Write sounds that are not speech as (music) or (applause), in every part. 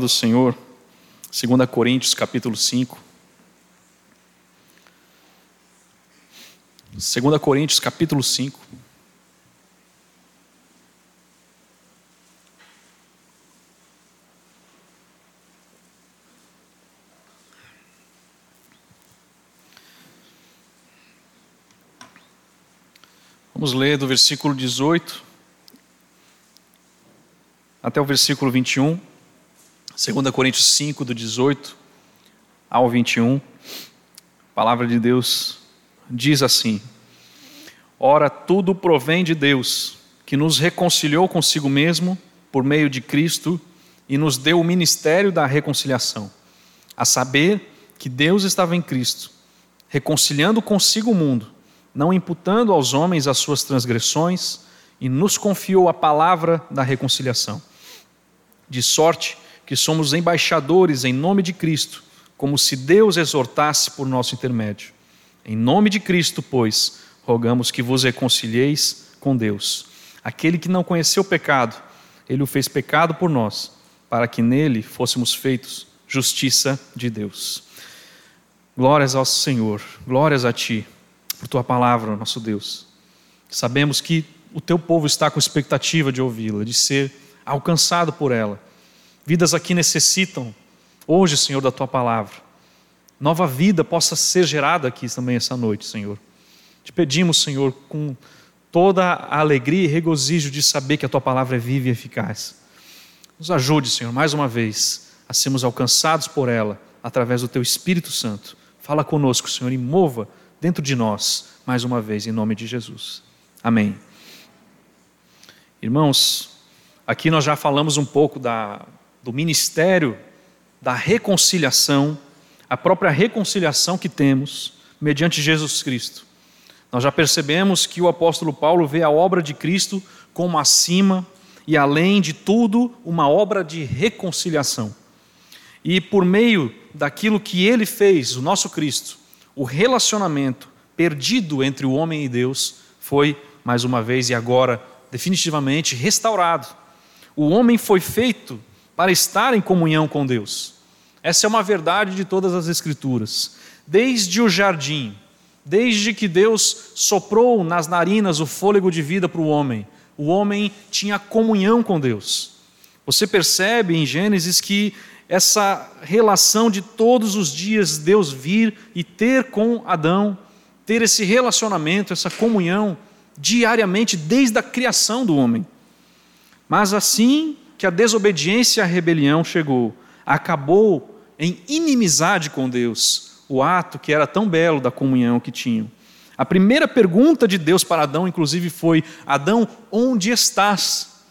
do Senhor, 2 Coríntios capítulo 5. 2 Coríntios capítulo 5. Vamos ler do versículo 18 até o versículo 21. 2 Coríntios 5, do 18 ao 21, a palavra de Deus diz assim: Ora, tudo provém de Deus, que nos reconciliou consigo mesmo por meio de Cristo e nos deu o ministério da reconciliação, a saber que Deus estava em Cristo, reconciliando consigo o mundo, não imputando aos homens as suas transgressões, e nos confiou a palavra da reconciliação. De sorte que somos embaixadores em nome de Cristo, como se Deus exortasse por nosso intermédio. Em nome de Cristo, pois, rogamos que vos reconcilieis com Deus. Aquele que não conheceu pecado, ele o fez pecado por nós, para que nele fôssemos feitos justiça de Deus. Glórias ao Senhor, glórias a Ti, por Tua palavra, nosso Deus. Sabemos que o Teu povo está com expectativa de ouvi-la, de ser alcançado por ela Vidas aqui necessitam, hoje, Senhor, da tua palavra. Nova vida possa ser gerada aqui também essa noite, Senhor. Te pedimos, Senhor, com toda a alegria e regozijo de saber que a tua palavra é viva e eficaz. Nos ajude, Senhor, mais uma vez, a sermos alcançados por ela através do teu Espírito Santo. Fala conosco, Senhor, e mova dentro de nós, mais uma vez, em nome de Jesus. Amém. Irmãos, aqui nós já falamos um pouco da do ministério da reconciliação, a própria reconciliação que temos mediante Jesus Cristo. Nós já percebemos que o apóstolo Paulo vê a obra de Cristo como acima e além de tudo uma obra de reconciliação. E por meio daquilo que ele fez, o nosso Cristo, o relacionamento perdido entre o homem e Deus foi, mais uma vez e agora, definitivamente restaurado. O homem foi feito para estar em comunhão com Deus. Essa é uma verdade de todas as Escrituras. Desde o jardim, desde que Deus soprou nas narinas o fôlego de vida para o homem, o homem tinha comunhão com Deus. Você percebe em Gênesis que essa relação de todos os dias Deus vir e ter com Adão, ter esse relacionamento, essa comunhão diariamente desde a criação do homem. Mas assim que a desobediência e a rebelião chegou, acabou em inimizade com Deus, o ato que era tão belo da comunhão que tinham. A primeira pergunta de Deus para Adão, inclusive, foi: Adão, onde estás?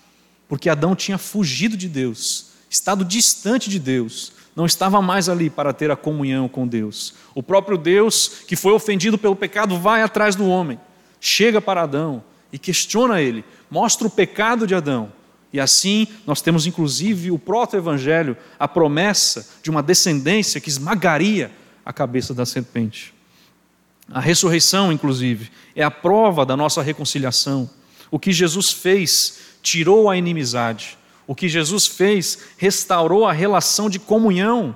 Porque Adão tinha fugido de Deus, estado distante de Deus, não estava mais ali para ter a comunhão com Deus. O próprio Deus, que foi ofendido pelo pecado, vai atrás do homem, chega para Adão e questiona ele, mostra o pecado de Adão e assim nós temos inclusive o proto-evangelho, a promessa de uma descendência que esmagaria a cabeça da serpente. A ressurreição, inclusive, é a prova da nossa reconciliação. O que Jesus fez tirou a inimizade. O que Jesus fez restaurou a relação de comunhão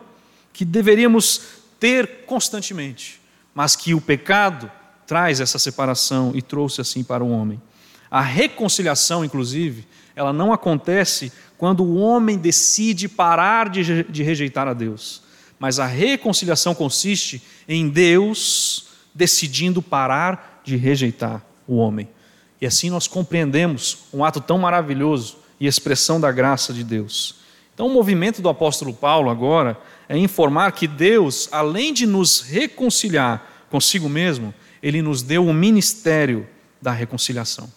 que deveríamos ter constantemente, mas que o pecado traz essa separação e trouxe assim para o homem. A reconciliação, inclusive, ela não acontece quando o homem decide parar de, rejeitar a Deus. Mas a reconciliação consiste em Deus decidindo parar de rejeitar o homem. E assim nós compreendemos um ato tão maravilhoso e expressão da graça de Deus. Então, o movimento do apóstolo Paulo agora é informar que Deus, além de nos reconciliar consigo mesmo, ele nos deu o ministério da reconciliação.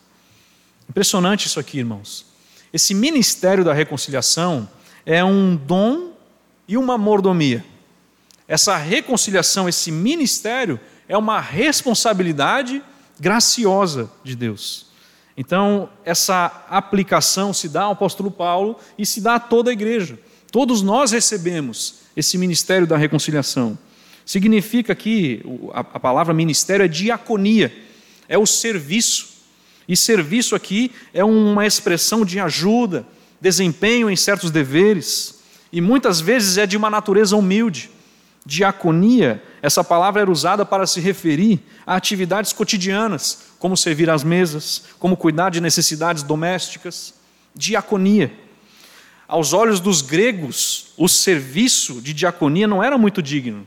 Impressionante isso aqui, irmãos. Esse ministério da reconciliação é um dom e uma mordomia. Essa reconciliação, esse ministério, é uma responsabilidade graciosa de Deus. Então, essa aplicação se dá ao apóstolo Paulo e se dá a toda a igreja. Todos nós recebemos esse ministério da reconciliação. Significa que a palavra ministério é diaconia, é o serviço. E serviço aqui é uma expressão de ajuda, desempenho em certos deveres. e muitas vezes é de uma natureza humilde. Diaconia, essa palavra era usada para se referir a atividades cotidianas, como servir às mesas, como cuidar de necessidades domésticas. Diaconia. Aos olhos dos gregos, o serviço de diaconia não era muito digno.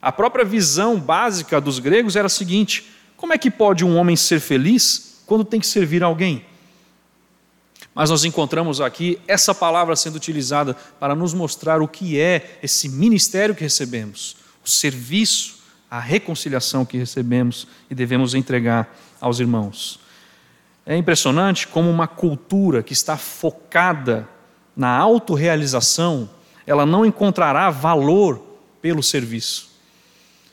A própria visão básica dos gregos era a seguinte: como é que pode um homem ser feliz quando tem que servir alguém? Mas nós encontramos aqui essa palavra sendo utilizada para nos mostrar o que é esse ministério que recebemos, o serviço, a reconciliação que recebemos e devemos entregar aos irmãos. É impressionante como uma cultura que está focada na autorrealização, ela não encontrará valor pelo serviço.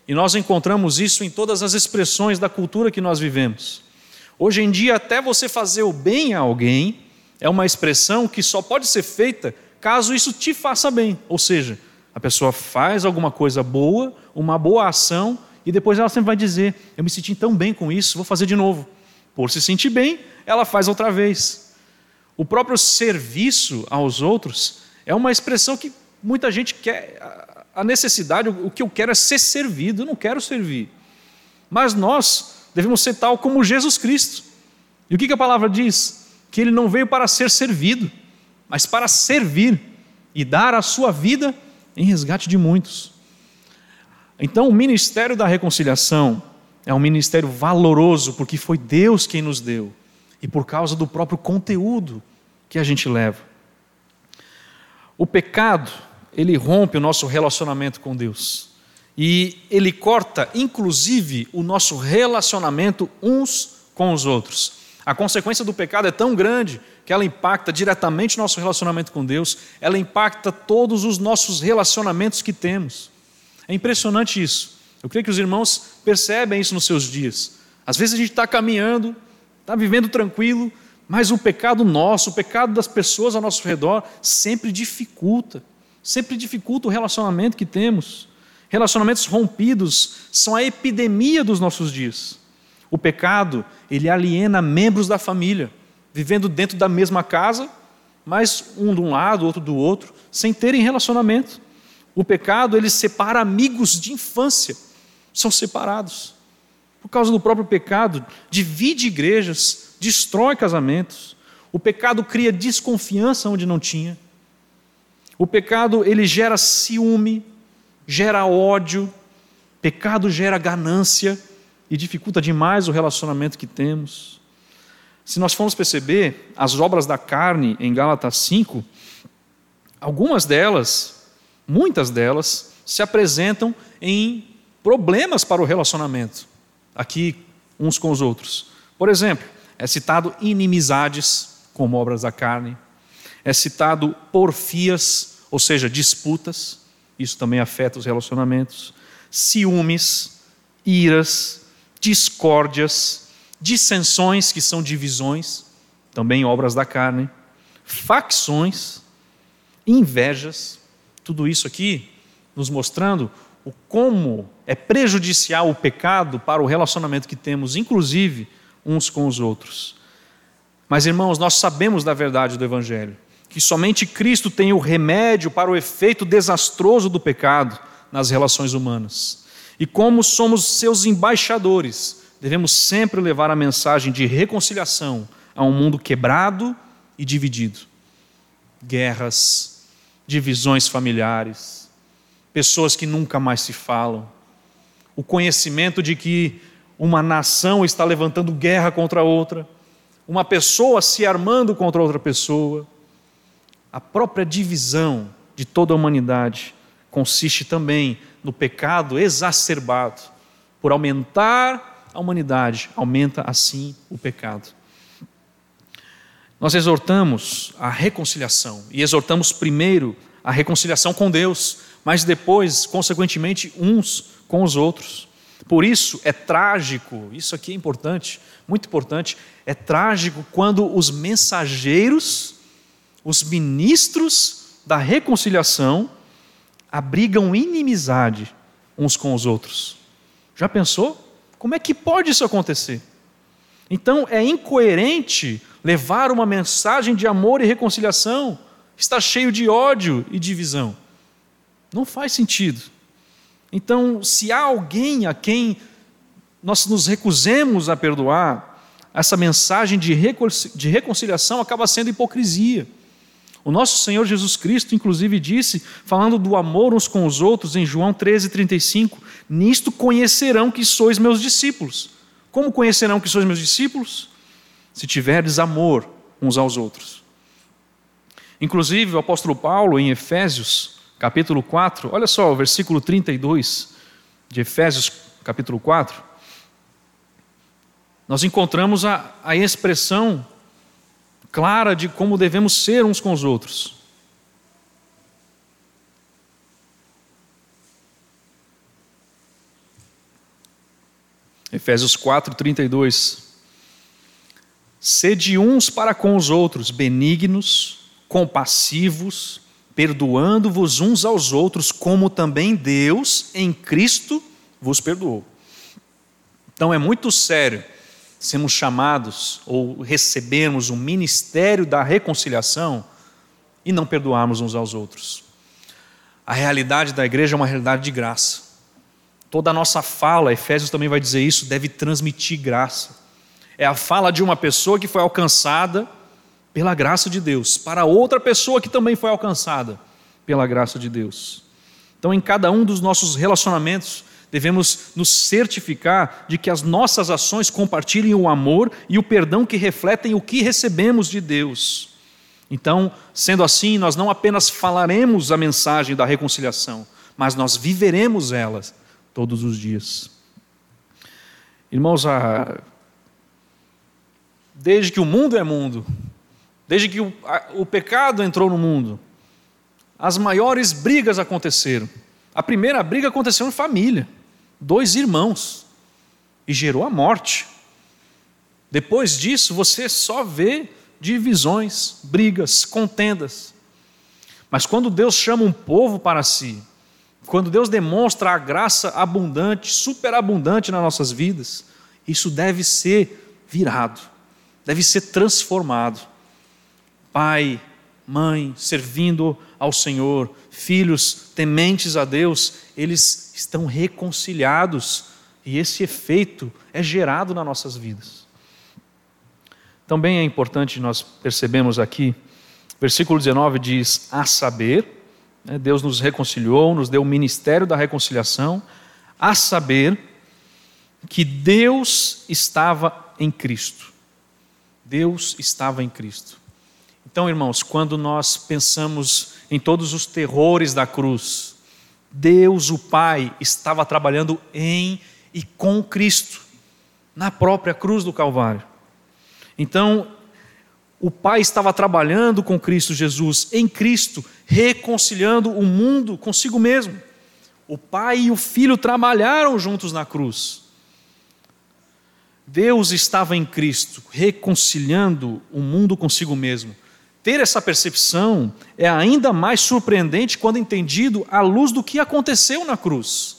E nós encontramos isso em todas as expressões da cultura que nós vivemos. Hoje em dia, até você fazer o bem a alguém, é uma expressão que só pode ser feita caso isso te faça bem. Ou seja, a pessoa faz alguma coisa boa, uma boa ação, e depois ela sempre vai dizer: Eu me senti tão bem com isso, vou fazer de novo. Por se sentir bem, ela faz outra vez. O próprio serviço aos outros é uma expressão que muita gente quer. A necessidade, o que eu quero é ser servido, eu não quero servir. Mas nós devemos ser tal como Jesus Cristo. E o que a palavra diz? que ele não veio para ser servido, mas para servir e dar a sua vida em resgate de muitos. Então, o ministério da reconciliação é um ministério valoroso, porque foi Deus quem nos deu e por causa do próprio conteúdo que a gente leva. O pecado, ele rompe o nosso relacionamento com Deus. E ele corta, inclusive, o nosso relacionamento uns com os outros. A consequência do pecado é tão grande que ela impacta diretamente nosso relacionamento com Deus, ela impacta todos os nossos relacionamentos que temos. É impressionante isso. Eu creio que os irmãos percebem isso nos seus dias. Às vezes a gente está caminhando, está vivendo tranquilo, mas o pecado nosso, o pecado das pessoas ao nosso redor, sempre dificulta, sempre dificulta o relacionamento que temos. Relacionamentos rompidos são a epidemia dos nossos dias. O pecado, ele aliena membros da família, vivendo dentro da mesma casa, mas um de um lado, outro do outro, sem terem relacionamento. O pecado, ele separa amigos de infância, são separados. Por causa do próprio pecado, divide igrejas, destrói casamentos. O pecado cria desconfiança onde não tinha. O pecado, ele gera ciúme, gera ódio. Pecado gera ganância e dificulta demais o relacionamento que temos. Se nós formos perceber as obras da carne em Gálatas 5, algumas delas, muitas delas, se apresentam em problemas para o relacionamento, aqui uns com os outros. Por exemplo, é citado inimizades como obras da carne, é citado porfias, ou seja, disputas, isso também afeta os relacionamentos, ciúmes, iras, discórdias, dissensões, que são divisões, também obras da carne, facções, invejas, tudo isso aqui nos mostrando o como é prejudicial o pecado para o relacionamento que temos, inclusive uns com os outros. Mas, irmãos, nós sabemos da verdade do Evangelho, que somente Cristo tem o remédio para o efeito desastroso do pecado nas relações humanas. E como somos seus embaixadores, devemos sempre levar a mensagem de reconciliação a um mundo quebrado e dividido. Guerras, divisões familiares, pessoas que nunca mais se falam, o conhecimento de que uma nação está levantando guerra contra outra, uma pessoa se armando contra outra pessoa. A própria divisão de toda a humanidade consiste também no pecado exacerbado. Por aumentar a humanidade, aumenta assim o pecado. Nós exortamos a reconciliação e exortamos primeiro a reconciliação com Deus, mas depois, consequentemente, uns com os outros. Por isso é trágico, isso aqui é importante, muito importante, é trágico quando os mensageiros, os ministros da reconciliação, abrigam inimizade uns com os outros. Já pensou? Como é que pode isso acontecer? Então é incoerente levar uma mensagem de amor e reconciliação está cheio de ódio e divisão. Não faz sentido. Então, se há alguém a quem nós nos recusemos a perdoar, essa mensagem de reconciliação acaba sendo hipocrisia. O nosso Senhor Jesus Cristo, inclusive, disse, falando do amor uns com os outros, em João 13,35: Nisto conhecerão que sois meus discípulos. Como conhecerão que sois meus discípulos? Se tiverdes amor uns aos outros. Inclusive, o apóstolo Paulo, em Efésios, capítulo 4, olha só o versículo 32 de Efésios, capítulo 4 nós encontramos a, a expressão clara de como devemos ser uns com os outros. Efésios 4, 32. Sede uns para com os outros, benignos, compassivos, perdoando-vos uns aos outros, como também Deus em Cristo vos perdoou. Então é muito sério sermos chamados ou recebermos o ministério da reconciliação e não perdoarmos uns aos outros. A realidade da igreja é uma realidade de graça. Toda a nossa fala, Efésios também vai dizer isso, deve transmitir graça. É a fala de uma pessoa que foi alcançada pela graça de Deus, para outra pessoa que também foi alcançada pela graça de Deus. Então, em cada um dos nossos relacionamentos, devemos nos certificar de que as nossas ações compartilhem o amor e o perdão que refletem o que recebemos de Deus. Então, sendo assim, nós não apenas falaremos a mensagem da reconciliação, mas nós viveremos elas todos os dias. Irmãos, desde que o mundo é mundo, desde que o, a, o pecado entrou no mundo, as maiores brigas aconteceram. A primeira briga aconteceu em família dois irmãos e gerou a morte. Depois disso, você só vê divisões, brigas, contendas. Mas quando Deus chama um povo para si, quando Deus demonstra a graça abundante, superabundante nas nossas vidas, isso deve ser virado, deve ser transformado. Pai, mãe, servindo ao Senhor, filhos tementes a Deus, eles estão reconciliados e esse efeito é gerado nas nossas vidas. Também é importante nós percebemos aqui, versículo 19 diz: A saber, né, Deus nos reconciliou, nos deu o ministério da reconciliação, a saber que Deus estava em Cristo. Deus estava em Cristo. Então, irmãos, quando nós pensamos em todos os terrores da cruz, Deus, o Pai, estava trabalhando em e com Cristo, na própria cruz do Calvário. Então, o Pai estava trabalhando com Cristo Jesus, em Cristo, reconciliando o mundo consigo mesmo. O Pai e o Filho trabalharam juntos na cruz. Deus estava em Cristo, reconciliando o mundo consigo mesmo. Ter essa percepção é ainda mais surpreendente quando entendido à luz do que aconteceu na cruz.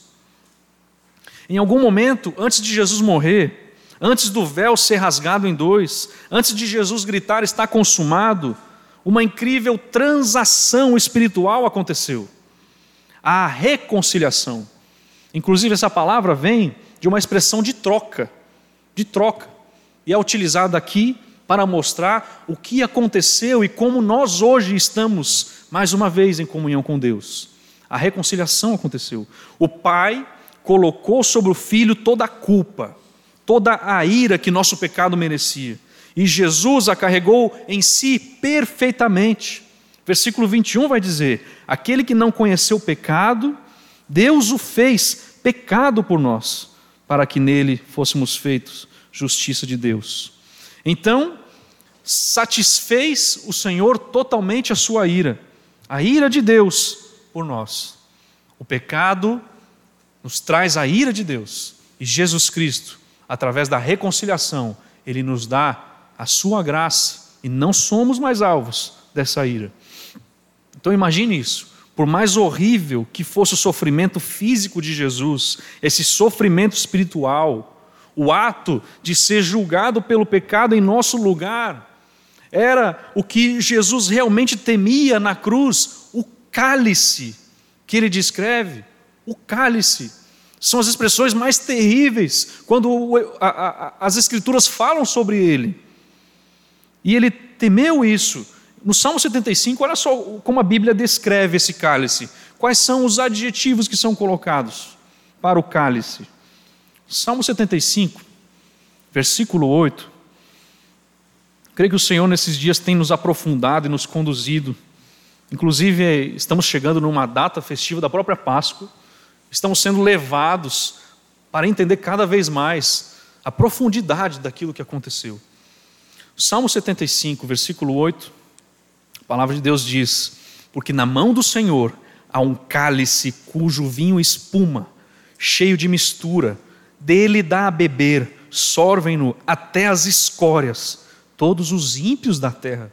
Em algum momento, antes de Jesus morrer, antes do véu ser rasgado em dois, antes de Jesus gritar está consumado, uma incrível transação espiritual aconteceu. A reconciliação. Inclusive, essa palavra vem de uma expressão de troca, de troca, e é utilizada aqui para mostrar o que aconteceu e como nós hoje estamos, mais uma vez, em comunhão com Deus. A reconciliação aconteceu. O Pai colocou sobre o Filho toda a culpa, toda a ira que nosso pecado merecia. E Jesus a carregou em si perfeitamente. Versículo 21 vai dizer: Aquele que não conheceu o pecado, Deus o fez pecado por nós, para que nele fôssemos feitos justiça de Deus. Então, satisfez o Senhor totalmente a sua ira, a ira de Deus por nós. O pecado nos traz a ira de Deus e Jesus Cristo, através da reconciliação, ele nos dá a sua graça e não somos mais alvos dessa ira. Então imagine isso. Por mais horrível que fosse o sofrimento físico de Jesus, esse sofrimento espiritual, o ato de ser julgado pelo pecado em nosso lugar, era o que Jesus realmente temia na cruz, o cálice que ele descreve, o cálice. São as expressões mais terríveis quando as Escrituras falam sobre ele. E ele temeu isso. No Salmo 75, olha só como a Bíblia descreve esse cálice. Quais são os adjetivos que são colocados para o cálice? Salmo 75, versículo 8. Creio que o Senhor nesses dias tem nos aprofundado e nos conduzido. Inclusive, estamos chegando numa data festiva da própria Páscoa. Estamos sendo levados para entender cada vez mais a profundidade daquilo que aconteceu. Salmo 75, versículo 8. A palavra de Deus diz: Porque na mão do Senhor há um cálice cujo vinho espuma, cheio de mistura, dele dá a beber, sorvem-no até as escórias, todos os ímpios da terra.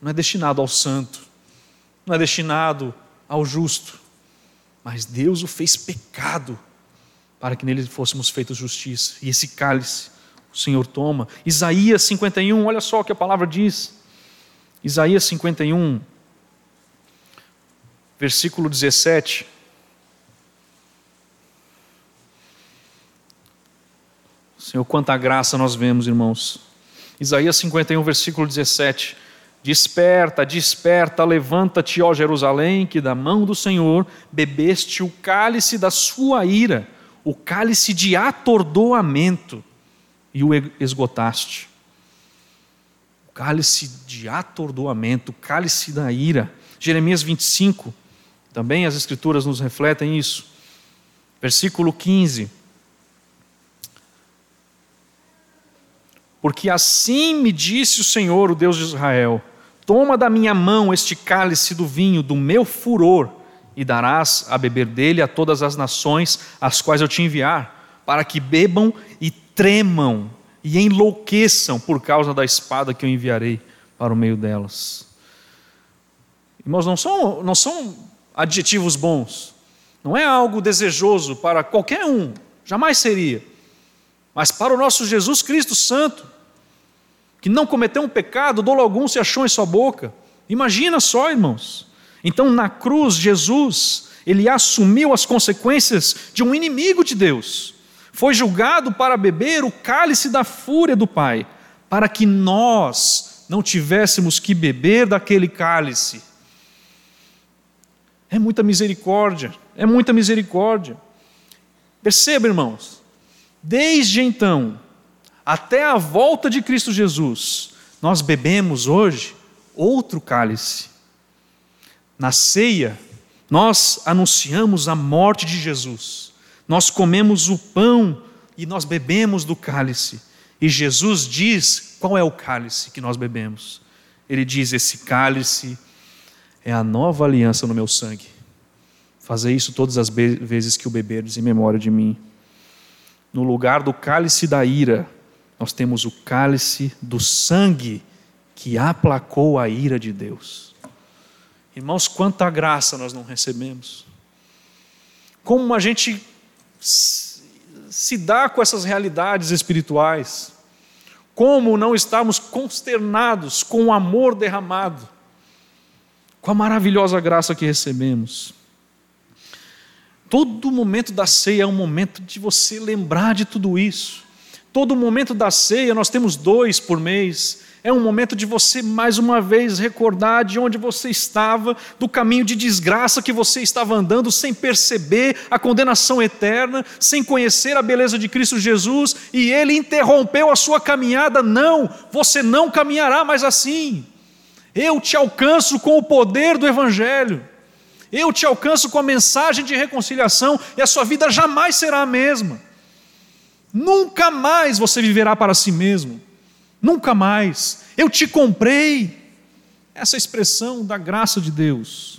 Não é destinado ao santo, não é destinado ao justo, mas Deus o fez pecado para que nele fôssemos feitos justiça. E esse cálice o Senhor toma. Isaías 51, olha só o que a palavra diz. Isaías 51, versículo 17. Senhor, quanta graça nós vemos, irmãos. Isaías 51, versículo 17. Desperta, desperta, levanta-te, ó Jerusalém, que da mão do Senhor bebeste o cálice da sua ira, o cálice de atordoamento, e o esgotaste cálice de atordoamento, cálice da ira. Jeremias 25, também as Escrituras nos refletem isso. Versículo 15. Porque assim me disse o Senhor, o Deus de Israel: Toma da minha mão este cálice do vinho do meu furor, e darás a beber dele a todas as nações às quais eu te enviar, para que bebam e tremam e enlouqueçam por causa da espada que eu enviarei para o meio delas. Irmãos, não são, não são adjetivos bons, não é algo desejoso para qualquer um, jamais seria, mas para o nosso Jesus Cristo Santo, que não cometeu um pecado, dolo algum se achou em sua boca. Imagina só, irmãos. Então, na cruz, Jesus, ele assumiu as consequências de um inimigo de Deus foi julgado para beber o cálice da fúria do Pai, para que nós não tivéssemos que beber daquele cálice. É muita misericórdia, é muita misericórdia. Perceba, irmãos, desde então até a volta de Cristo Jesus, nós bebemos hoje outro cálice. Na ceia, nós anunciamos a morte de Jesus nós comemos o pão e nós bebemos do cálice. E Jesus diz qual é o cálice que nós bebemos. Ele diz: Esse cálice é a nova aliança no meu sangue. Fazer isso todas as vezes que o beberdes em memória de mim. No lugar do cálice da ira, nós temos o cálice do sangue que aplacou a ira de Deus. Irmãos, quanta graça nós não recebemos. Como a gente se dá com essas realidades espirituais? Como não estamos consternados com o amor derramado, com a maravilhosa graça que recebemos? Todo momento da ceia é um momento de você lembrar de tudo isso. Todo momento da ceia, nós temos dois por mês, é um momento de você mais uma vez recordar de onde você estava, do caminho de desgraça que você estava andando, sem perceber a condenação eterna, sem conhecer a beleza de Cristo Jesus, e Ele interrompeu a sua caminhada. Não, você não caminhará mais assim. Eu te alcanço com o poder do Evangelho, eu te alcanço com a mensagem de reconciliação, e a sua vida jamais será a mesma. Nunca mais você viverá para si mesmo nunca mais. Eu te comprei. Essa expressão da graça de Deus.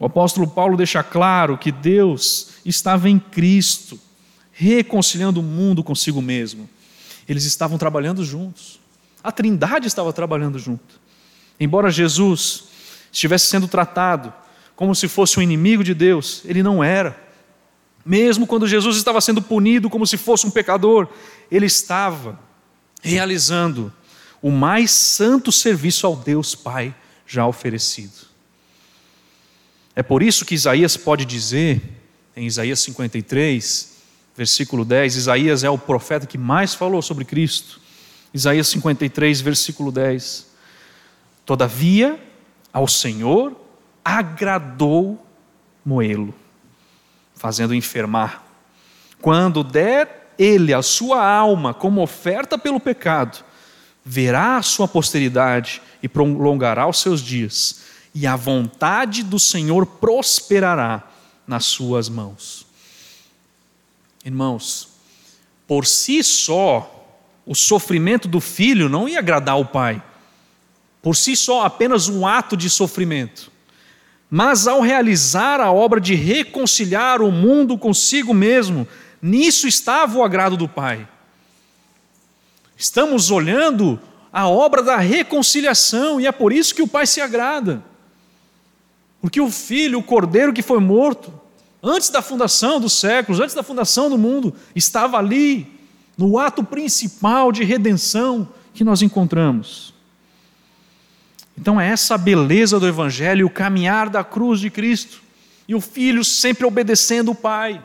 O apóstolo Paulo deixa claro que Deus estava em Cristo, reconciliando o mundo consigo mesmo. Eles estavam trabalhando juntos. A Trindade estava trabalhando junto. Embora Jesus estivesse sendo tratado como se fosse um inimigo de Deus, ele não era. Mesmo quando Jesus estava sendo punido como se fosse um pecador, ele estava realizando o mais santo serviço ao Deus Pai já oferecido. É por isso que Isaías pode dizer, em Isaías 53, versículo 10, Isaías é o profeta que mais falou sobre Cristo. Isaías 53, versículo 10. Todavia, ao Senhor agradou moê-lo, fazendo enfermar. Quando der ele a sua alma como oferta pelo pecado, verá a sua posteridade e prolongará os seus dias, e a vontade do Senhor prosperará nas suas mãos. Irmãos, por si só, o sofrimento do filho não ia agradar o pai. Por si só, apenas um ato de sofrimento. Mas ao realizar a obra de reconciliar o mundo consigo mesmo, nisso estava o agrado do pai. Estamos olhando a obra da reconciliação e é por isso que o pai se agrada. Porque o filho, o cordeiro que foi morto, antes da fundação dos séculos, antes da fundação do mundo, estava ali, no ato principal de redenção que nós encontramos. Então é essa a beleza do Evangelho, o caminhar da cruz de Cristo, e o filho sempre obedecendo o Pai,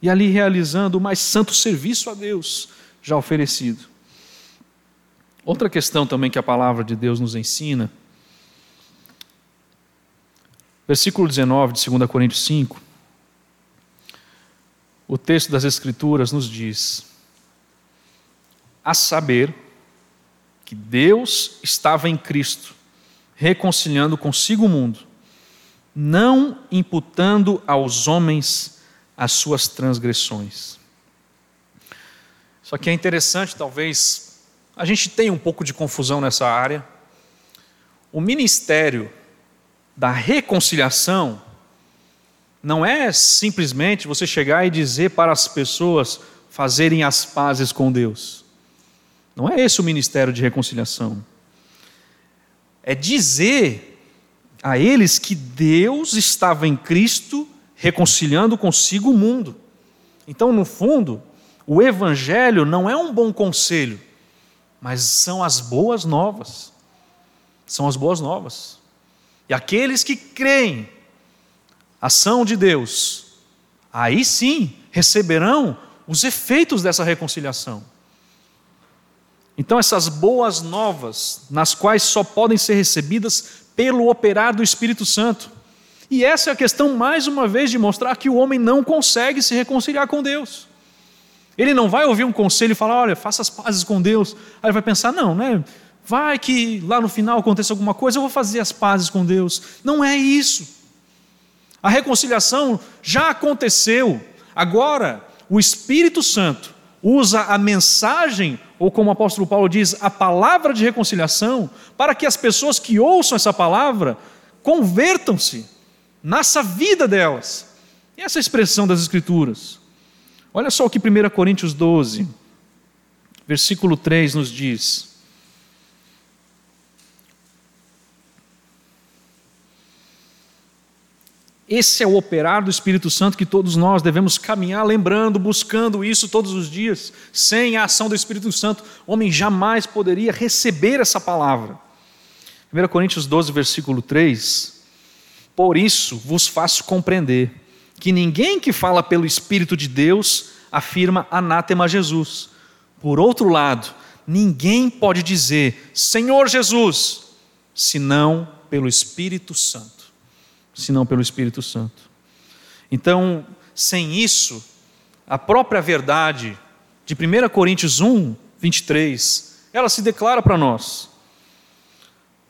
e ali realizando o mais santo serviço a Deus já oferecido. Outra questão também que a palavra de Deus nos ensina, versículo 19 de 2 Coríntios 5, o texto das Escrituras nos diz: a saber que Deus estava em Cristo, reconciliando consigo o mundo, não imputando aos homens as suas transgressões. Só que é interessante, talvez, a gente tenha um pouco de confusão nessa área. O ministério da reconciliação não é simplesmente você chegar e dizer para as pessoas fazerem as pazes com Deus. Não é esse o ministério de reconciliação. É dizer a eles que Deus estava em Cristo reconciliando consigo o mundo. Então, no fundo, o Evangelho não é um bom conselho, mas são as boas novas. São as boas novas. E aqueles que creem ação de Deus, aí sim receberão os efeitos dessa reconciliação. Então, essas boas novas, nas quais só podem ser recebidas pelo operar do Espírito Santo. E essa é a questão, mais uma vez, de mostrar que o homem não consegue se reconciliar com Deus. Ele não vai ouvir um conselho e falar, olha, faça as pazes com Deus. Aí ele vai pensar, não, né? Vai que lá no final aconteça alguma coisa, eu vou fazer as pazes com Deus. Não é isso. A reconciliação já aconteceu. Agora, o Espírito Santo usa a mensagem, ou como o apóstolo Paulo diz, a palavra de reconciliação, para que as pessoas que ouçam essa palavra convertam-se nessa vida delas. E essa expressão das Escrituras. Olha só o que 1 Coríntios 12, versículo 3 nos diz. Esse é o operar do Espírito Santo que todos nós devemos caminhar lembrando, buscando isso todos os dias. Sem a ação do Espírito Santo, o homem jamais poderia receber essa palavra. 1 Coríntios 12, versículo 3: Por isso vos faço compreender que ninguém que fala pelo Espírito de Deus afirma anátema a Jesus. Por outro lado, ninguém pode dizer Senhor Jesus, senão pelo Espírito Santo senão pelo Espírito Santo. Então, sem isso, a própria verdade de 1 Coríntios 1, 23, ela se declara para nós.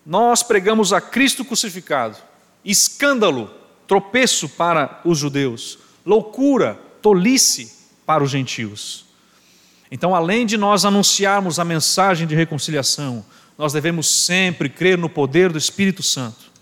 Nós pregamos a Cristo crucificado, escândalo, tropeço para os judeus, loucura, tolice para os gentios. Então, além de nós anunciarmos a mensagem de reconciliação, nós devemos sempre crer no poder do Espírito Santo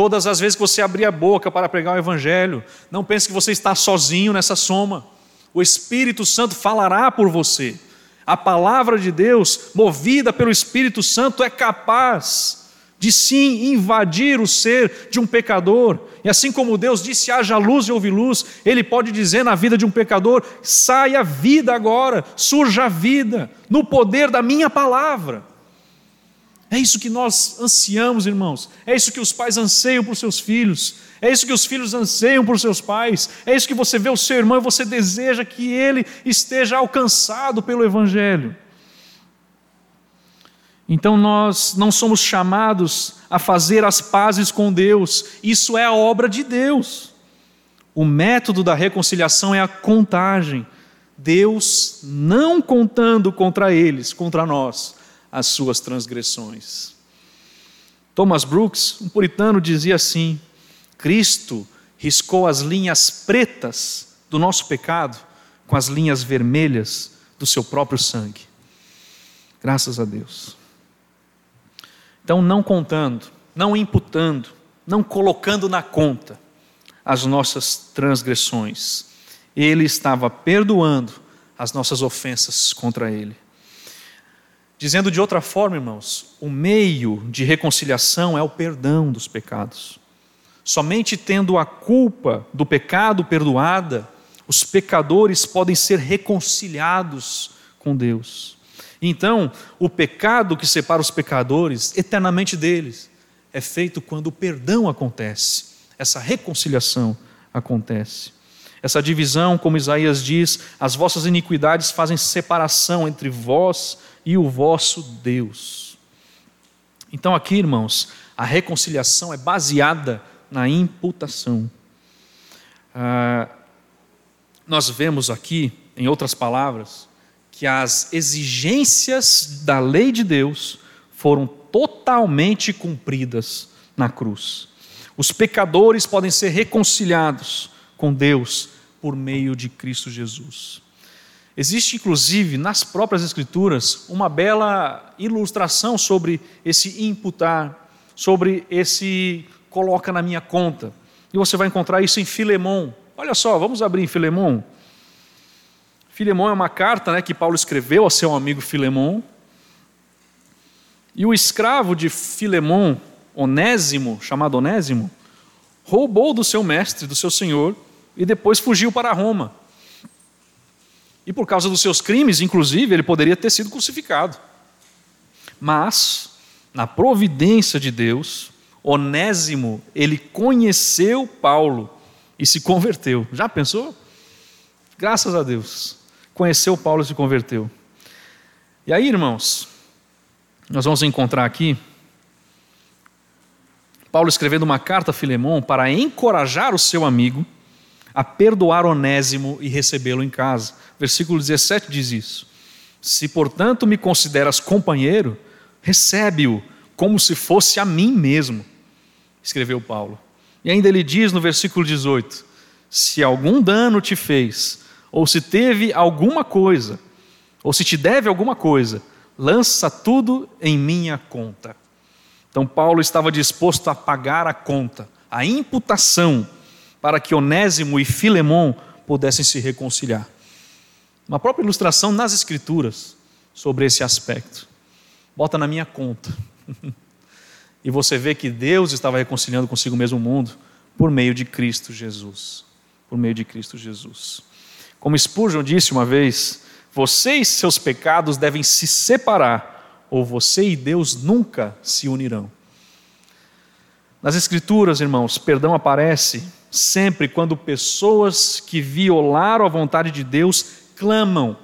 Todas as vezes que você abrir a boca para pregar o Evangelho, não pense que você está sozinho nessa soma. O Espírito Santo falará por você. A palavra de Deus, movida pelo Espírito Santo, é capaz de sim invadir o ser de um pecador. E assim como Deus disse: haja luz e houve luz, Ele pode dizer na vida de um pecador: saia vida agora, surja a vida, no poder da minha palavra. É isso que nós ansiamos, irmãos. É isso que os pais anseiam por seus filhos. É isso que os filhos anseiam por seus pais. É isso que você vê o seu irmão e você deseja que ele esteja alcançado pelo Evangelho. Então nós não somos chamados a fazer as pazes com Deus, isso é a obra de Deus. O método da reconciliação é a contagem. Deus não contando contra eles, contra nós, as suas transgressões. Thomas Brooks, um puritano, dizia assim: Cristo riscou as linhas pretas do nosso pecado com as linhas vermelhas do seu próprio sangue. Graças a Deus. Então, não contando, não imputando, não colocando na conta as nossas transgressões, Ele estava perdoando as nossas ofensas contra Ele. Dizendo de outra forma, irmãos, o meio de reconciliação é o perdão dos pecados. Somente tendo a culpa do pecado perdoada, os pecadores podem ser reconciliados com Deus. Então, o pecado que separa os pecadores eternamente deles é feito quando o perdão acontece, essa reconciliação acontece. Essa divisão, como Isaías diz, as vossas iniquidades fazem separação entre vós e o vosso Deus. Então, aqui, irmãos, a reconciliação é baseada na imputação. Ah, nós vemos aqui, em outras palavras, que as exigências da lei de Deus foram totalmente cumpridas na cruz. Os pecadores podem ser reconciliados com Deus por meio de Cristo Jesus. Existe, inclusive, nas próprias Escrituras, uma bela ilustração sobre esse imputar, sobre esse coloca na minha conta. E você vai encontrar isso em Filemão. Olha só, vamos abrir em Filemão. Filemão é uma carta né, que Paulo escreveu ao seu amigo Filemão. E o escravo de Filemão, Onésimo, chamado Onésimo, roubou do seu mestre, do seu senhor, e depois fugiu para Roma. E por causa dos seus crimes, inclusive, ele poderia ter sido crucificado. Mas, na providência de Deus, Onésimo, ele conheceu Paulo e se converteu. Já pensou? Graças a Deus. Conheceu Paulo e se converteu. E aí, irmãos, nós vamos encontrar aqui Paulo escrevendo uma carta a Filemão para encorajar o seu amigo a perdoar Onésimo e recebê-lo em casa. Versículo 17 diz isso. Se, portanto, me consideras companheiro, recebe-o como se fosse a mim mesmo escreveu Paulo. E ainda ele diz no versículo 18: Se algum dano te fez, ou se teve alguma coisa, ou se te deve alguma coisa, lança tudo em minha conta. Então Paulo estava disposto a pagar a conta, a imputação, para que Onésimo e Filemão pudessem se reconciliar. Uma própria ilustração nas Escrituras sobre esse aspecto. Bota na minha conta. (laughs) E você vê que Deus estava reconciliando consigo mesmo o mundo por meio de Cristo Jesus. Por meio de Cristo Jesus. Como Spurgeon disse uma vez, você e seus pecados devem se separar, ou você e Deus nunca se unirão. Nas Escrituras, irmãos, perdão aparece sempre quando pessoas que violaram a vontade de Deus clamam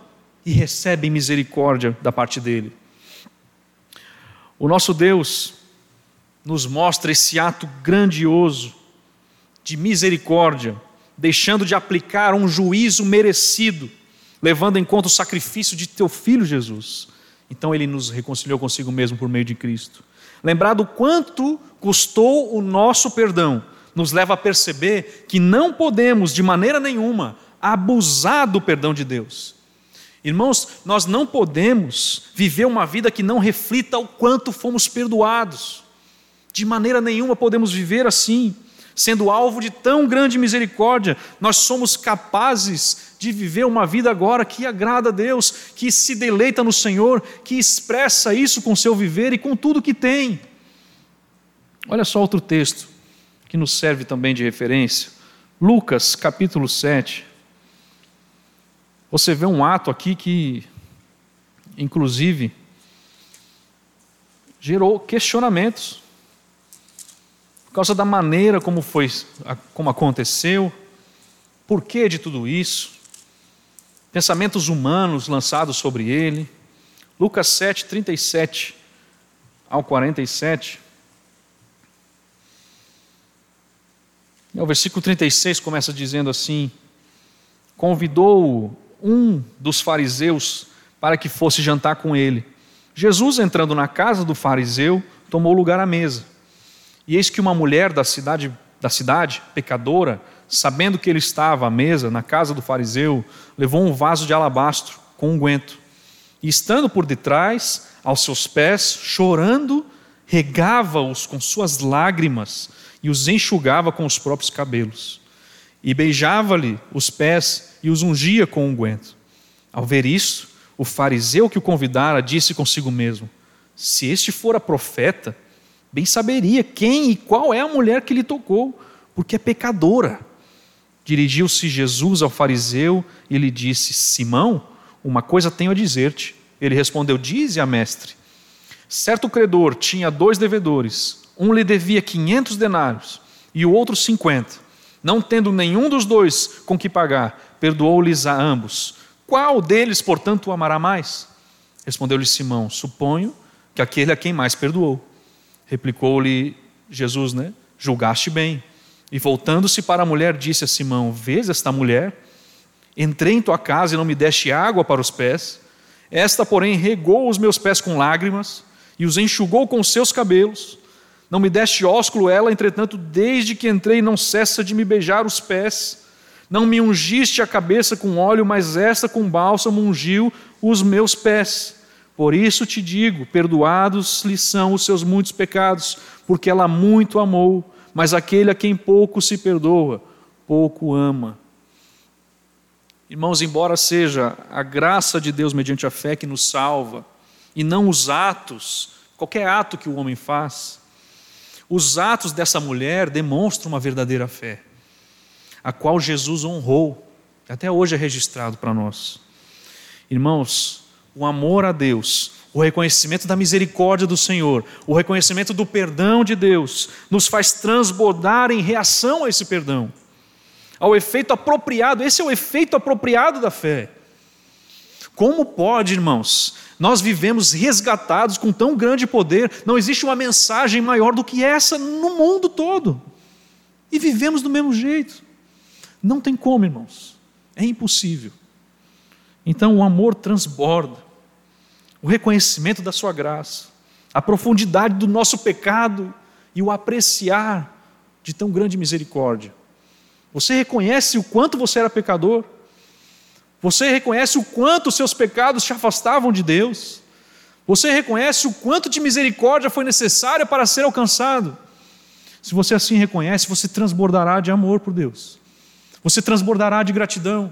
e recebem misericórdia da parte dele. O nosso Deus nos mostra esse ato grandioso de misericórdia, deixando de aplicar um juízo merecido, levando em conta o sacrifício de teu filho Jesus. Então ele nos reconciliou consigo mesmo por meio de Cristo. Lembrado quanto custou o nosso perdão, nos leva a perceber que não podemos de maneira nenhuma abusar do perdão de Deus. Irmãos, nós não podemos viver uma vida que não reflita o quanto fomos perdoados. De maneira nenhuma podemos viver assim, sendo alvo de tão grande misericórdia. Nós somos capazes de viver uma vida agora que agrada a Deus, que se deleita no Senhor, que expressa isso com seu viver e com tudo que tem. Olha só outro texto que nos serve também de referência. Lucas, capítulo 7. Você vê um ato aqui que, inclusive, gerou questionamentos por causa da maneira como foi, como aconteceu, por que de tudo isso, pensamentos humanos lançados sobre ele. Lucas 7, 37 ao 47. O versículo 36 começa dizendo assim: Convidou um dos fariseus para que fosse jantar com ele. Jesus, entrando na casa do fariseu, tomou lugar à mesa. E eis que uma mulher da cidade, da cidade, pecadora, sabendo que ele estava à mesa na casa do fariseu, levou um vaso de alabastro com unguento. E estando por detrás, aos seus pés, chorando, regava-os com suas lágrimas e os enxugava com os próprios cabelos. E beijava-lhe os pés e os ungia com unguento. Ao ver isso, o fariseu que o convidara disse consigo mesmo: Se este fora profeta, bem saberia quem e qual é a mulher que lhe tocou, porque é pecadora. Dirigiu-se Jesus ao fariseu e lhe disse: Simão, uma coisa tenho a dizer-te. Ele respondeu: Dize a mestre. Certo credor tinha dois devedores. Um lhe devia quinhentos denários e o outro cinquenta. Não tendo nenhum dos dois com que pagar, perdoou-lhes a ambos. Qual deles, portanto, o amará mais? Respondeu-lhe Simão: Suponho que aquele a quem mais perdoou. Replicou-lhe Jesus, né? Julgaste bem. E voltando-se para a mulher, disse a Simão: Vês esta mulher? Entrei em tua casa e não me deste água para os pés. Esta, porém, regou os meus pés com lágrimas e os enxugou com seus cabelos. Não me deste ósculo ela, entretanto, desde que entrei, não cessa de me beijar os pés. Não me ungiste a cabeça com óleo, mas esta com bálsamo ungiu os meus pés. Por isso te digo: perdoados lhe são os seus muitos pecados, porque ela muito amou. Mas aquele a quem pouco se perdoa, pouco ama. Irmãos, embora seja a graça de Deus mediante a fé que nos salva, e não os atos, qualquer ato que o homem faz, os atos dessa mulher demonstram uma verdadeira fé, a qual Jesus honrou, até hoje é registrado para nós. Irmãos, o amor a Deus, o reconhecimento da misericórdia do Senhor, o reconhecimento do perdão de Deus, nos faz transbordar em reação a esse perdão, ao efeito apropriado, esse é o efeito apropriado da fé. Como pode, irmãos, nós vivemos resgatados com tão grande poder, não existe uma mensagem maior do que essa no mundo todo. E vivemos do mesmo jeito. Não tem como, irmãos. É impossível. Então o amor transborda, o reconhecimento da Sua graça, a profundidade do nosso pecado e o apreciar de tão grande misericórdia. Você reconhece o quanto você era pecador? Você reconhece o quanto seus pecados te afastavam de Deus? Você reconhece o quanto de misericórdia foi necessária para ser alcançado? Se você assim reconhece, você transbordará de amor por Deus. Você transbordará de gratidão.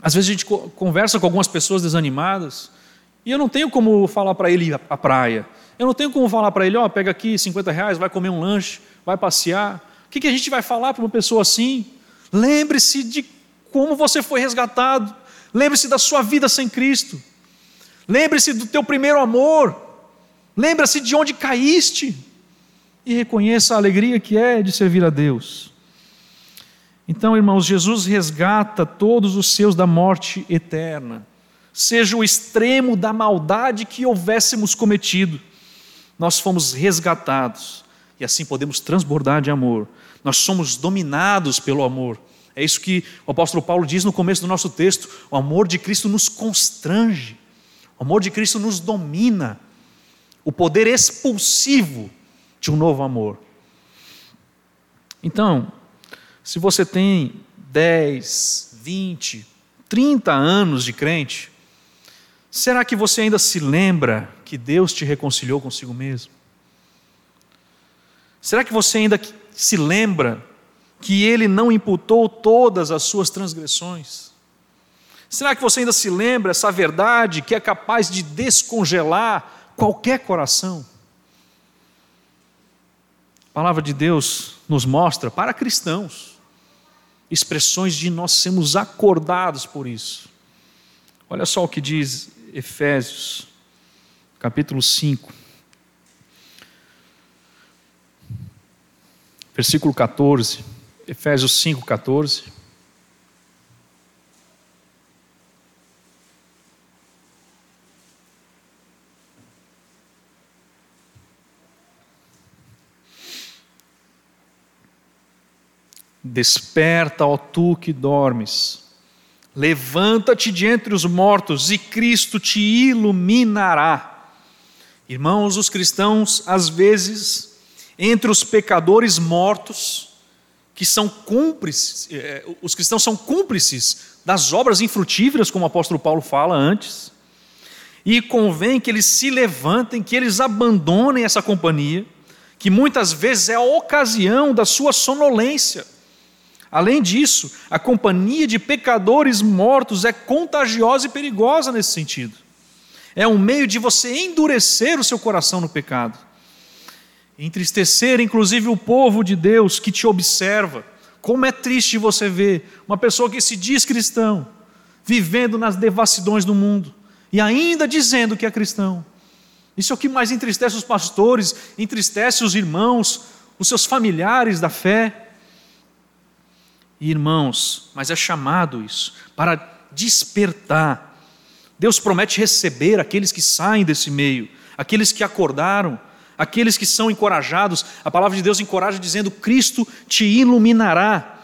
Às vezes a gente conversa com algumas pessoas desanimadas e eu não tenho como falar para ele à praia. Eu não tenho como falar para ele, ó, oh, pega aqui 50 reais, vai comer um lanche, vai passear. O que, que a gente vai falar para uma pessoa assim? Lembre-se de como você foi resgatado. Lembre-se da sua vida sem Cristo. Lembre-se do teu primeiro amor. Lembre-se de onde caíste. E reconheça a alegria que é de servir a Deus. Então, irmãos, Jesus resgata todos os seus da morte eterna, seja o extremo da maldade que houvéssemos cometido, nós fomos resgatados e assim podemos transbordar de amor. Nós somos dominados pelo amor. É isso que o apóstolo Paulo diz no começo do nosso texto: o amor de Cristo nos constrange, o amor de Cristo nos domina, o poder expulsivo de um novo amor. Então, se você tem 10, 20, 30 anos de crente, será que você ainda se lembra que Deus te reconciliou consigo mesmo? Será que você ainda se lembra que ele não imputou todas as suas transgressões? Será que você ainda se lembra essa verdade que é capaz de descongelar qualquer coração? A palavra de Deus nos mostra para cristãos expressões de nós sermos acordados por isso. Olha só o que diz Efésios, capítulo 5, versículo 14. Efésios 5, 14. Desperta, ó tu que dormes, levanta-te de entre os mortos e Cristo te iluminará. Irmãos, os cristãos, às vezes, entre os pecadores mortos, que são cúmplices, eh, os cristãos são cúmplices das obras infrutíferas, como o apóstolo Paulo fala antes, e convém que eles se levantem, que eles abandonem essa companhia, que muitas vezes é a ocasião da sua sonolência Além disso, a companhia de pecadores mortos é contagiosa e perigosa nesse sentido. É um meio de você endurecer o seu coração no pecado, entristecer inclusive o povo de Deus que te observa. Como é triste você ver uma pessoa que se diz cristão, vivendo nas devassidões do mundo e ainda dizendo que é cristão. Isso é o que mais entristece os pastores, entristece os irmãos, os seus familiares da fé irmãos, mas é chamado isso para despertar. Deus promete receber aqueles que saem desse meio, aqueles que acordaram, aqueles que são encorajados. A palavra de Deus encoraja dizendo: Cristo te iluminará.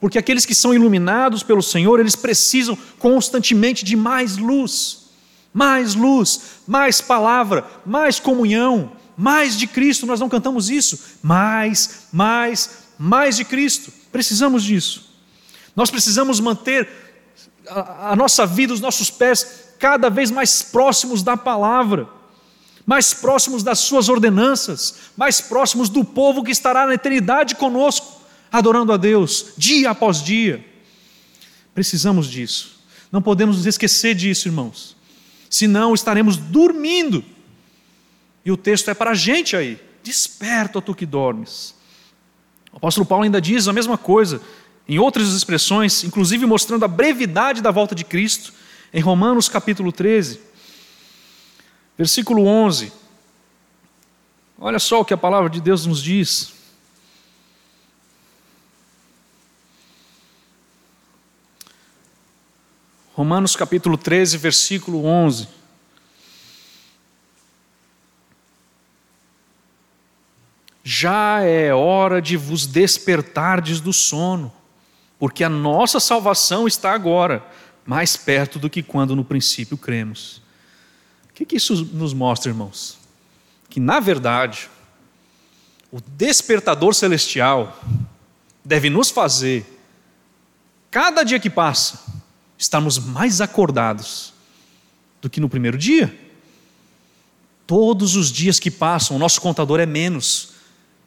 Porque aqueles que são iluminados pelo Senhor, eles precisam constantemente de mais luz, mais luz, mais palavra, mais comunhão, mais de Cristo. Nós não cantamos isso. Mais, mais, mais de Cristo. Precisamos disso. Nós precisamos manter a, a nossa vida, os nossos pés, cada vez mais próximos da palavra, mais próximos das Suas ordenanças, mais próximos do povo que estará na eternidade conosco, adorando a Deus, dia após dia. Precisamos disso. Não podemos nos esquecer disso, irmãos. Senão estaremos dormindo. E o texto é para a gente aí. Desperta, tu que dormes. O apóstolo Paulo ainda diz a mesma coisa, em outras expressões, inclusive mostrando a brevidade da volta de Cristo, em Romanos capítulo 13, versículo 11. Olha só o que a palavra de Deus nos diz. Romanos capítulo 13, versículo 11. já é hora de vos despertardes do sono, porque a nossa salvação está agora, mais perto do que quando no princípio cremos. O que, que isso nos mostra, irmãos? Que, na verdade, o despertador celestial deve nos fazer, cada dia que passa, estarmos mais acordados do que no primeiro dia. Todos os dias que passam, o nosso contador é menos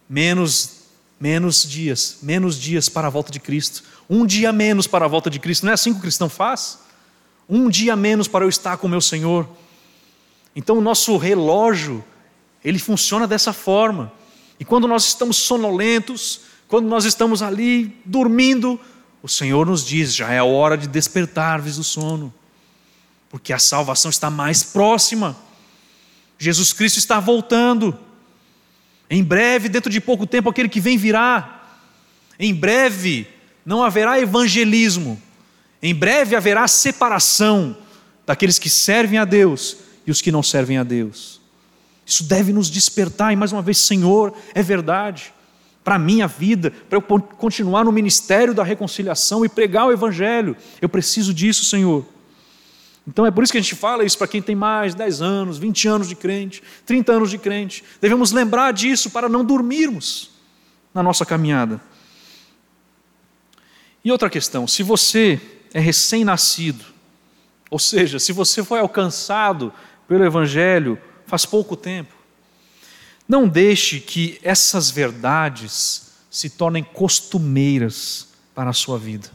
menos menos dias, menos dias para a volta de Cristo. Um dia menos para a volta de Cristo. Não é assim que o cristão faz? Um dia menos para eu estar com o meu Senhor. Então o nosso relógio, ele funciona dessa forma. E quando nós estamos sonolentos, quando nós estamos ali dormindo, o Senhor nos diz: já é a hora de despertar-vos do sono, porque a salvação está mais próxima. Jesus Cristo está voltando. Em breve, dentro de pouco tempo, aquele que vem virá. Em breve, não haverá evangelismo. Em breve haverá separação daqueles que servem a Deus e os que não servem a Deus. Isso deve nos despertar, e mais uma vez, Senhor, é verdade. Para a minha vida, para eu continuar no ministério da reconciliação e pregar o Evangelho, eu preciso disso, Senhor. Então é por isso que a gente fala isso para quem tem mais 10 anos, 20 anos de crente, 30 anos de crente. Devemos lembrar disso para não dormirmos na nossa caminhada. E outra questão: se você é recém-nascido, ou seja, se você foi alcançado pelo Evangelho faz pouco tempo, não deixe que essas verdades se tornem costumeiras para a sua vida.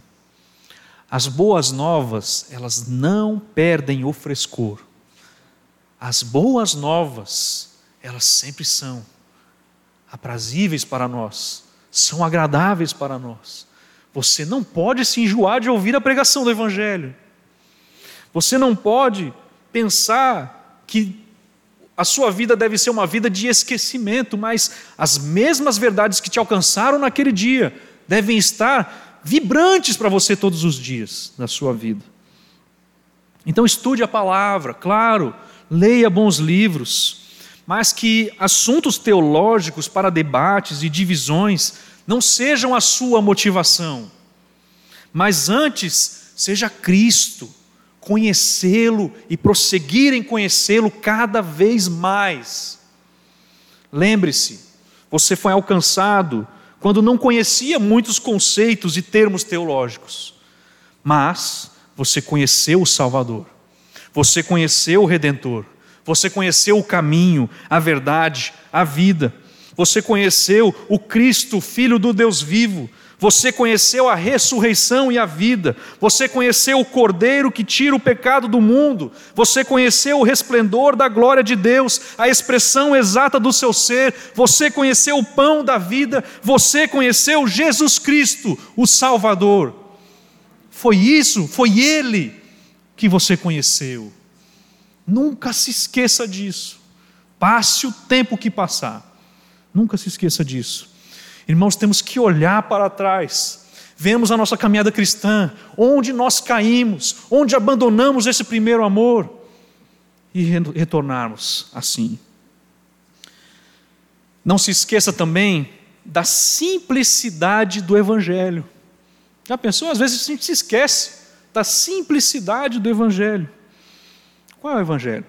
As boas novas, elas não perdem o frescor. As boas novas, elas sempre são aprazíveis para nós, são agradáveis para nós. Você não pode se enjoar de ouvir a pregação do Evangelho. Você não pode pensar que A sua vida deve ser uma vida de esquecimento, mas as mesmas verdades que te alcançaram naquele dia devem estar vibrantes para você todos os dias da sua vida. Então estude a palavra, claro, leia bons livros, mas que assuntos teológicos para debates e divisões não sejam a sua motivação, mas antes seja Cristo, conhecê-lo e prosseguir em conhecê-lo cada vez mais. Lembre-se, você foi alcançado quando não conhecia muitos conceitos e termos teológicos, mas você conheceu o Salvador, você conheceu o Redentor, você conheceu o caminho, a verdade, a vida. Você conheceu o Cristo, Filho do Deus vivo. Você conheceu a ressurreição e a vida. Você conheceu o Cordeiro que tira o pecado do mundo. Você conheceu o resplendor da glória de Deus, a expressão exata do seu ser. Você conheceu o pão da vida. Você conheceu Jesus Cristo, o Salvador. Foi isso, foi Ele que você conheceu. Nunca se esqueça disso. Passe o tempo que passar. Nunca se esqueça disso. Irmãos, temos que olhar para trás. Vemos a nossa caminhada cristã, onde nós caímos, onde abandonamos esse primeiro amor e retornarmos assim. Não se esqueça também da simplicidade do Evangelho. Já pensou? Às vezes a gente se esquece da simplicidade do Evangelho. Qual é o Evangelho?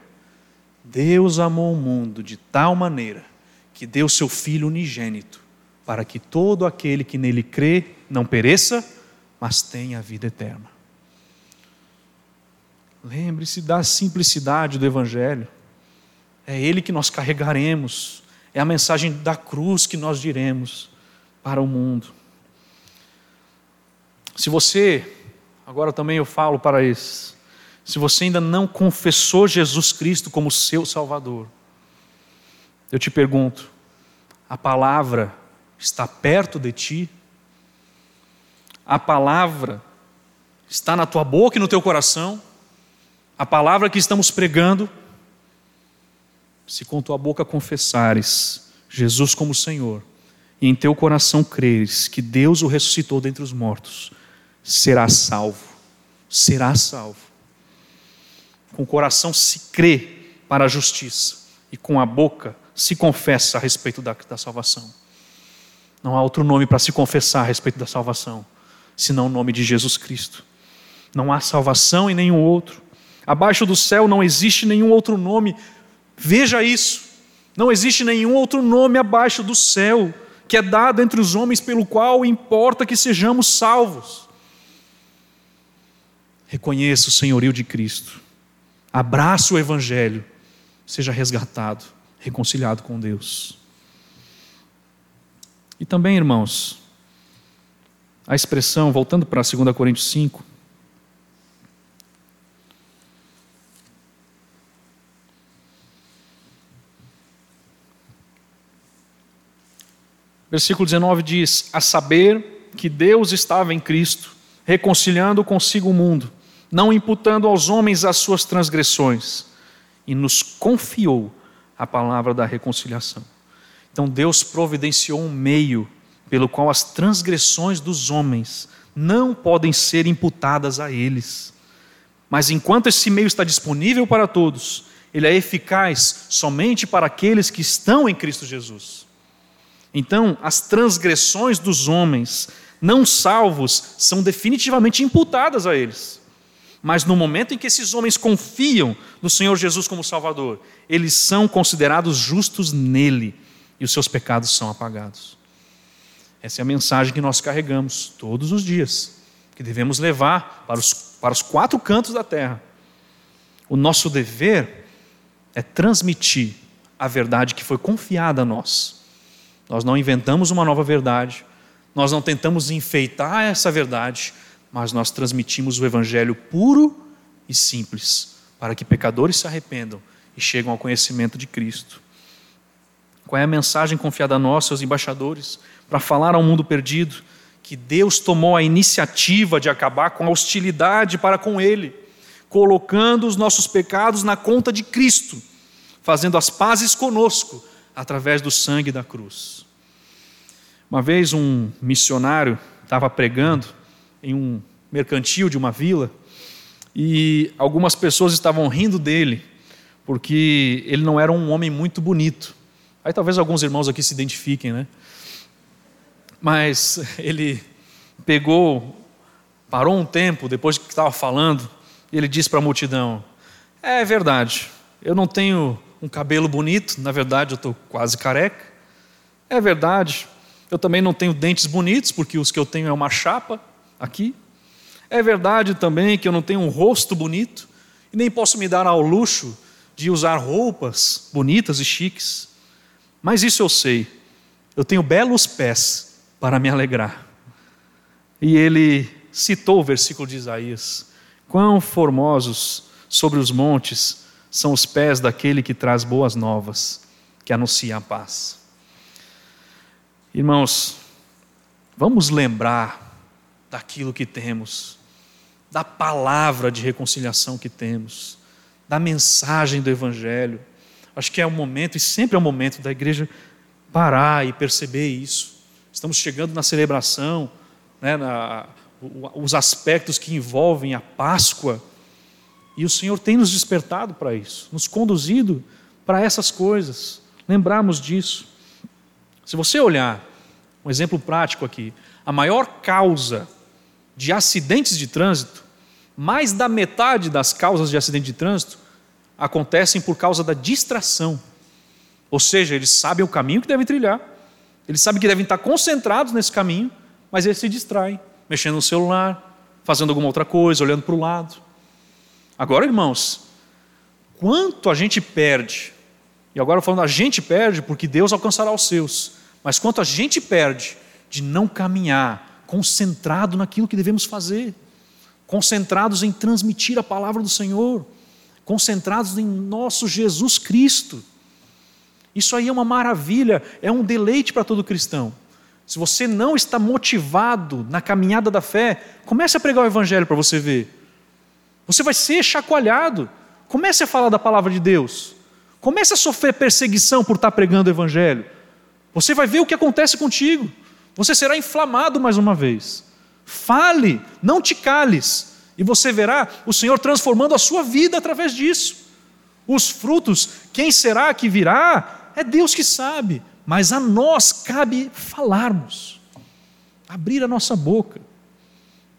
Deus amou o mundo de tal maneira que deu seu Filho unigênito, para que todo aquele que nele crê não pereça, mas tenha a vida eterna. Lembre-se da simplicidade do Evangelho. É ele que nós carregaremos, é a mensagem da cruz que nós diremos para o mundo. Se você, agora também eu falo para esses, se você ainda não confessou Jesus Cristo como seu Salvador, eu te pergunto: a palavra está perto de ti? A palavra está na tua boca e no teu coração? A palavra que estamos pregando? Se com tua boca confessares Jesus como Senhor e em teu coração creres que Deus o ressuscitou dentre os mortos, serás salvo. Serás salvo. Com o coração se crê para a justiça e com a boca se confessa a respeito da, da salvação. Não há outro nome para se confessar a respeito da salvação, senão o nome de Jesus Cristo. Não há salvação em nenhum outro. Abaixo do céu não existe nenhum outro nome. Veja isso. Não existe nenhum outro nome abaixo do céu que é dado entre os homens pelo qual importa que sejamos salvos. Reconheça o senhorio de Cristo abraça o Evangelho, seja resgatado, reconciliado com Deus. E também, irmãos, a expressão, voltando para 2 Coríntios 5, Versículo 19 diz: A saber que Deus estava em Cristo, reconciliando consigo o mundo não imputando aos homens as suas transgressões, e nos confiou a palavra da reconciliação. Então Deus providenciou um meio pelo qual as transgressões dos homens não podem ser imputadas a eles. Mas enquanto esse meio está disponível para todos, ele é eficaz somente para aqueles que estão em Cristo Jesus. Então, as transgressões dos homens não salvos são definitivamente imputadas a eles. Mas no momento em que esses homens confiam no Senhor Jesus como Salvador, eles são considerados justos nele e os seus pecados são apagados. Essa é a mensagem que nós carregamos todos os dias, que devemos levar para os, para os quatro cantos da terra. O nosso dever é transmitir a verdade que foi confiada a nós. Nós não inventamos uma nova verdade, nós não tentamos enfeitar essa verdade, mas nós transmitimos o Evangelho puro e simples, para que pecadores se arrependam e cheguem ao conhecimento de Cristo. Qual é a mensagem confiada a nós, seus embaixadores, para falar ao mundo perdido que Deus tomou a iniciativa de acabar com a hostilidade para com Ele, colocando os nossos pecados na conta de Cristo, fazendo as pazes conosco através do sangue da cruz. Uma vez um missionário estava pregando em um mercantil de uma vila e algumas pessoas estavam rindo dele porque ele não era um homem muito bonito. Aí talvez alguns irmãos aqui se identifiquem, né? Mas (laughs) ele pegou, parou um tempo depois que estava falando, e ele disse para a multidão: É verdade, eu não tenho um cabelo bonito, na verdade eu estou quase careca. É verdade, eu também não tenho dentes bonitos, porque os que eu tenho é uma chapa aqui. É verdade também que eu não tenho um rosto bonito, e nem posso me dar ao luxo de usar roupas bonitas e chiques. Mas isso eu sei, eu tenho belos pés para me alegrar. E ele citou o versículo de Isaías: Quão formosos sobre os montes são os pés daquele que traz boas novas, que anuncia a paz. Irmãos, vamos lembrar daquilo que temos, da palavra de reconciliação que temos da mensagem do Evangelho. Acho que é o momento, e sempre é o momento, da igreja parar e perceber isso. Estamos chegando na celebração, né, na, os aspectos que envolvem a Páscoa, e o Senhor tem nos despertado para isso, nos conduzido para essas coisas, lembrarmos disso. Se você olhar, um exemplo prático aqui, a maior causa de acidentes de trânsito, mais da metade das causas de acidente de trânsito acontecem por causa da distração. Ou seja, eles sabem o caminho que devem trilhar, eles sabem que devem estar concentrados nesse caminho, mas eles se distraem, mexendo no celular, fazendo alguma outra coisa, olhando para o lado. Agora, irmãos, quanto a gente perde, e agora falando a gente perde porque Deus alcançará os seus, mas quanto a gente perde de não caminhar concentrado naquilo que devemos fazer, concentrados em transmitir a palavra do Senhor concentrados em nosso Jesus Cristo. Isso aí é uma maravilha, é um deleite para todo cristão. Se você não está motivado na caminhada da fé, comece a pregar o Evangelho para você ver. Você vai ser chacoalhado. Comece a falar da palavra de Deus. Comece a sofrer perseguição por estar pregando o Evangelho. Você vai ver o que acontece contigo. Você será inflamado mais uma vez. Fale, não te cales. E você verá o Senhor transformando a sua vida através disso. Os frutos, quem será que virá? É Deus que sabe, mas a nós cabe falarmos, abrir a nossa boca,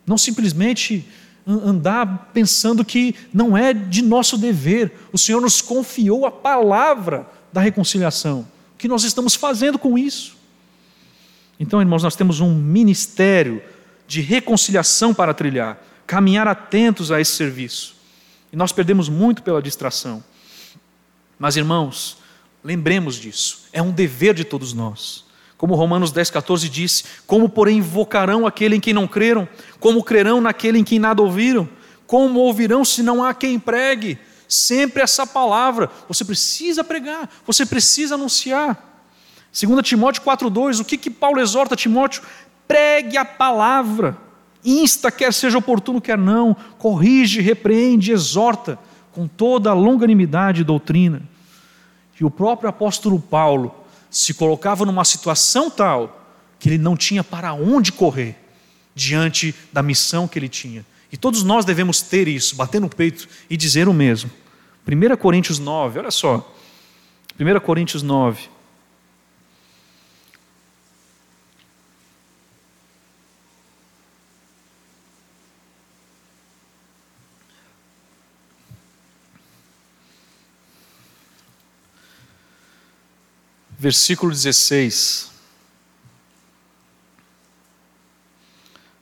não simplesmente andar pensando que não é de nosso dever. O Senhor nos confiou a palavra da reconciliação. O que nós estamos fazendo com isso? Então, irmãos, nós temos um ministério de reconciliação para trilhar caminhar atentos a esse serviço. E nós perdemos muito pela distração. Mas, irmãos, lembremos disso, é um dever de todos nós. Como Romanos 10, 14 disse: Como, porém, invocarão aquele em quem não creram? Como crerão naquele em quem nada ouviram? Como ouvirão se não há quem pregue? Sempre essa palavra. Você precisa pregar, você precisa anunciar. 2 Timóteo 4,2, o que, que Paulo exorta Timóteo? Pregue a palavra insta, quer seja oportuno, quer não, corrige, repreende, exorta com toda a longanimidade e doutrina. E o próprio apóstolo Paulo se colocava numa situação tal que ele não tinha para onde correr diante da missão que ele tinha. E todos nós devemos ter isso, bater no peito e dizer o mesmo. 1 Coríntios 9, olha só. 1 Coríntios 9. Versículo 16.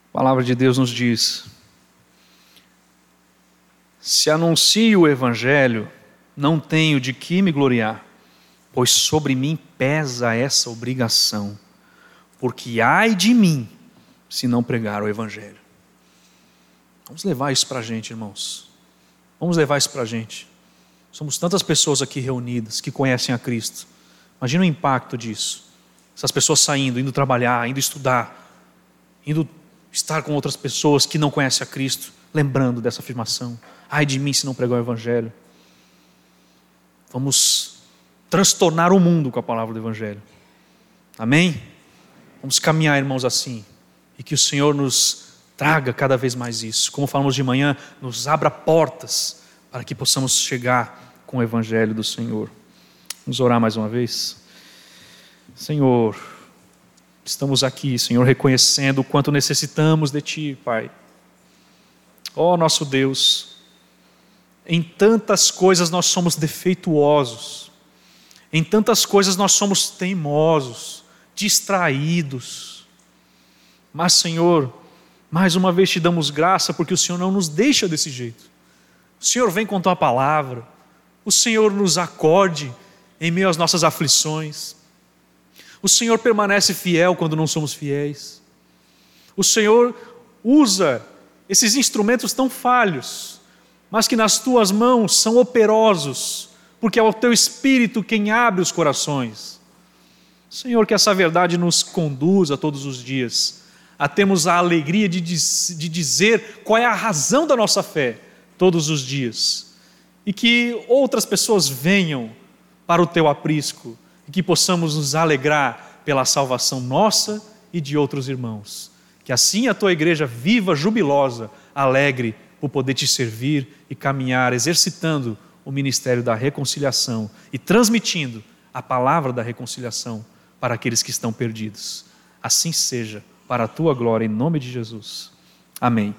A palavra de Deus nos diz: Se anuncio o Evangelho, não tenho de que me gloriar, pois sobre mim pesa essa obrigação, porque ai de mim se não pregar o Evangelho. Vamos levar isso para a gente, irmãos. Vamos levar isso para a gente. Somos tantas pessoas aqui reunidas que conhecem a Cristo Imagina o impacto disso. Essas pessoas saindo, indo trabalhar, indo estudar, indo estar com outras pessoas que não conhecem a Cristo, lembrando dessa afirmação. Ai de mim se não pregar o Evangelho. Vamos transtornar o mundo com a palavra do Evangelho. Amém? Vamos caminhar, irmãos, assim. E que o Senhor nos traga cada vez mais isso. Como falamos de manhã, nos abra portas para que possamos chegar com o Evangelho do Senhor. Vamos orar mais uma vez. Senhor, estamos aqui, Senhor, reconhecendo o quanto necessitamos de Ti, Pai. Ó oh, nosso Deus, em tantas coisas nós somos defeituosos, em tantas coisas nós somos teimosos, distraídos. Mas, Senhor, mais uma vez te damos graça porque o Senhor não nos deixa desse jeito. O Senhor vem com tua palavra, o Senhor nos acorde em meio às nossas aflições. O Senhor permanece fiel quando não somos fiéis. O Senhor usa esses instrumentos tão falhos, mas que nas tuas mãos são operosos, porque é o teu espírito quem abre os corações. Senhor, que essa verdade nos conduza todos os dias a termos a alegria de, de dizer qual é a razão da nossa fé todos os dias e que outras pessoas venham para o teu aprisco e que possamos nos alegrar pela salvação nossa e de outros irmãos. Que assim a tua igreja viva, jubilosa, alegre por poder te servir e caminhar, exercitando o ministério da reconciliação e transmitindo a palavra da reconciliação para aqueles que estão perdidos. Assim seja, para a tua glória, em nome de Jesus. Amém.